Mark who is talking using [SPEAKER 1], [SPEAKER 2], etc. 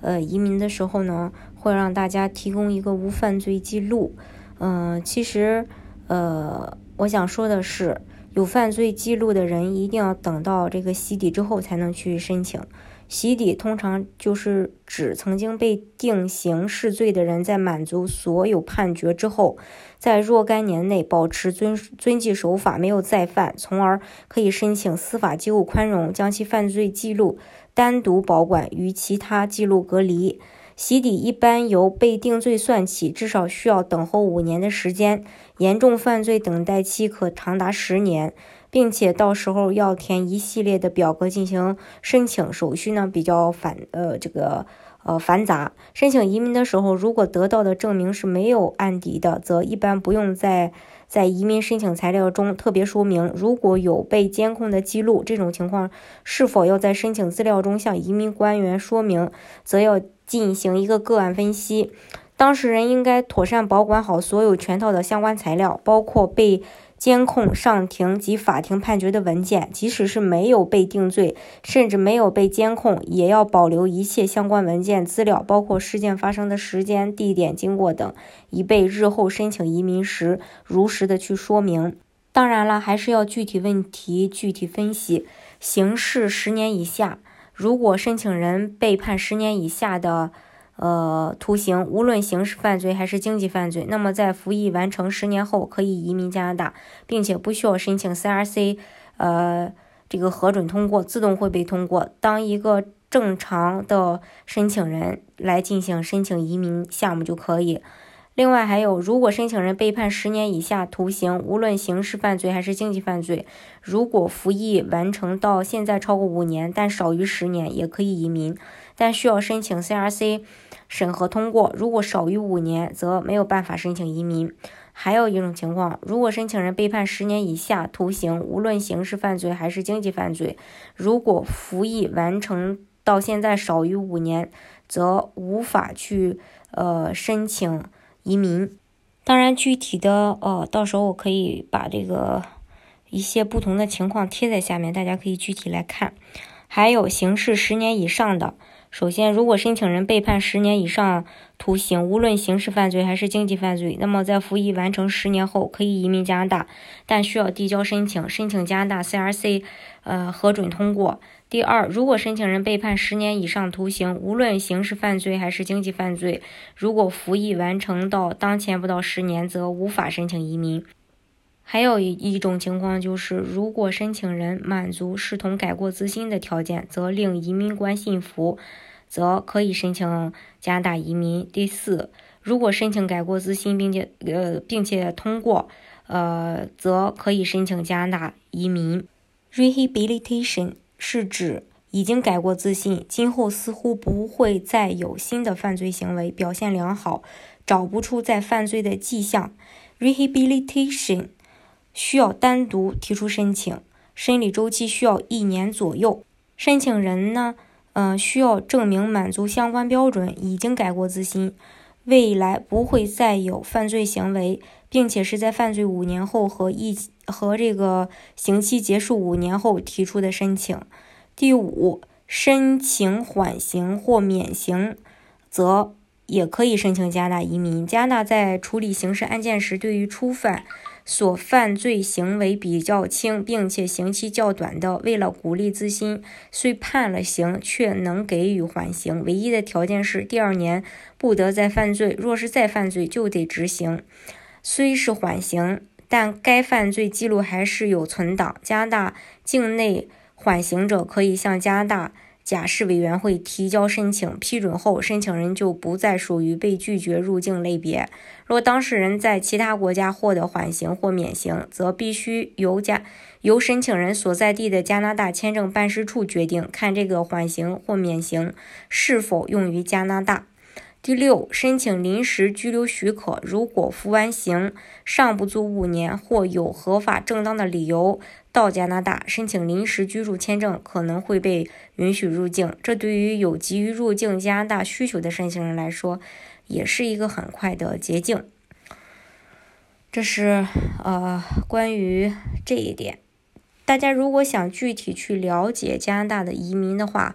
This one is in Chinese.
[SPEAKER 1] 呃，移民的时候呢，会让大家提供一个无犯罪记录。嗯，其实，呃，我想说的是，有犯罪记录的人一定要等到这个洗底之后才能去申请。洗底通常就是指曾经被定刑事罪的人，在满足所有判决之后，在若干年内保持遵遵纪守法，没有再犯，从而可以申请司法机构宽容，将其犯罪记录单独保管，与其他记录隔离。洗底一般由被定罪算起，至少需要等候五年的时间，严重犯罪等待期可长达十年。并且到时候要填一系列的表格进行申请，手续呢比较繁呃这个呃繁杂。申请移民的时候，如果得到的证明是没有案底的，则一般不用在在移民申请材料中特别说明。如果有被监控的记录，这种情况是否要在申请资料中向移民官员说明，则要进行一个个案分析。当事人应该妥善保管好所有全套的相关材料，包括被。监控上庭及法庭判决的文件，即使是没有被定罪，甚至没有被监控，也要保留一切相关文件资料，包括事件发生的时间、地点、经过等，以备日后申请移民时如实的去说明。当然了，还是要具体问题具体分析。刑事十年以下，如果申请人被判十年以下的。呃，徒刑，无论刑事犯罪还是经济犯罪，那么在服役完成十年后，可以移民加拿大，并且不需要申请 CRC，呃，这个核准通过，自动会被通过，当一个正常的申请人来进行申请移民项目就可以。另外还有，如果申请人被判十年以下徒刑，无论刑事犯罪还是经济犯罪，如果服役完成到现在超过五年，但少于十年，也可以移民，但需要申请 CRC 审核通过。如果少于五年，则没有办法申请移民。还有一种情况，如果申请人被判十年以下徒刑，无论刑事犯罪还是经济犯罪，如果服役完成到现在少于五年，则无法去呃申请。移民，当然具体的呃，到时候我可以把这个一些不同的情况贴在下面，大家可以具体来看。还有刑事十年以上的，首先，如果申请人被判十年以上徒刑，无论刑事犯罪还是经济犯罪，那么在服役完成十年后可以移民加拿大，但需要递交申请，申请加拿大 CRC 呃核准通过。第二，如果申请人被判十年以上徒刑，无论刑事犯罪还是经济犯罪，如果服役完成到当前不到十年，则无法申请移民。还有一一种情况就是，如果申请人满足视同改过自新的条件，则令移民官信服，则可以申请加拿大移民。第四，如果申请改过自新，并且呃并且通过，呃，则可以申请加拿大移民。Rehabilitation。是指已经改过自新，今后似乎不会再有新的犯罪行为，表现良好，找不出再犯罪的迹象。Rehabilitation 需要单独提出申请，审理周期需要一年左右。申请人呢，嗯，需要证明满足相关标准，已经改过自新，未来不会再有犯罪行为，并且是在犯罪五年后和一。和这个刑期结束五年后提出的申请。第五，申请缓刑或免刑，则也可以申请加拿大移民。加拿大在处理刑事案件时，对于初犯所犯罪行为比较轻，并且刑期较短的，为了鼓励自新，虽判了刑，却能给予缓刑。唯一的条件是第二年不得再犯罪，若是再犯罪，就得执行。虽是缓刑。但该犯罪记录还是有存档。加拿大境内缓刑者可以向加拿大假释委员会提交申请，批准后，申请人就不再属于被拒绝入境类别。若当事人在其他国家获得缓刑或免刑，则必须由加由申请人所在地的加拿大签证办事处决定，看这个缓刑或免刑是否用于加拿大。第六，申请临时居留许可，如果服完刑尚不足五年或有合法正当的理由到加拿大申请临时居住签证，可能会被允许入境。这对于有急于入境加拿大需求的申请人来说，也是一个很快的捷径。这是呃关于这一点。大家如果想具体去了解加拿大的移民的话，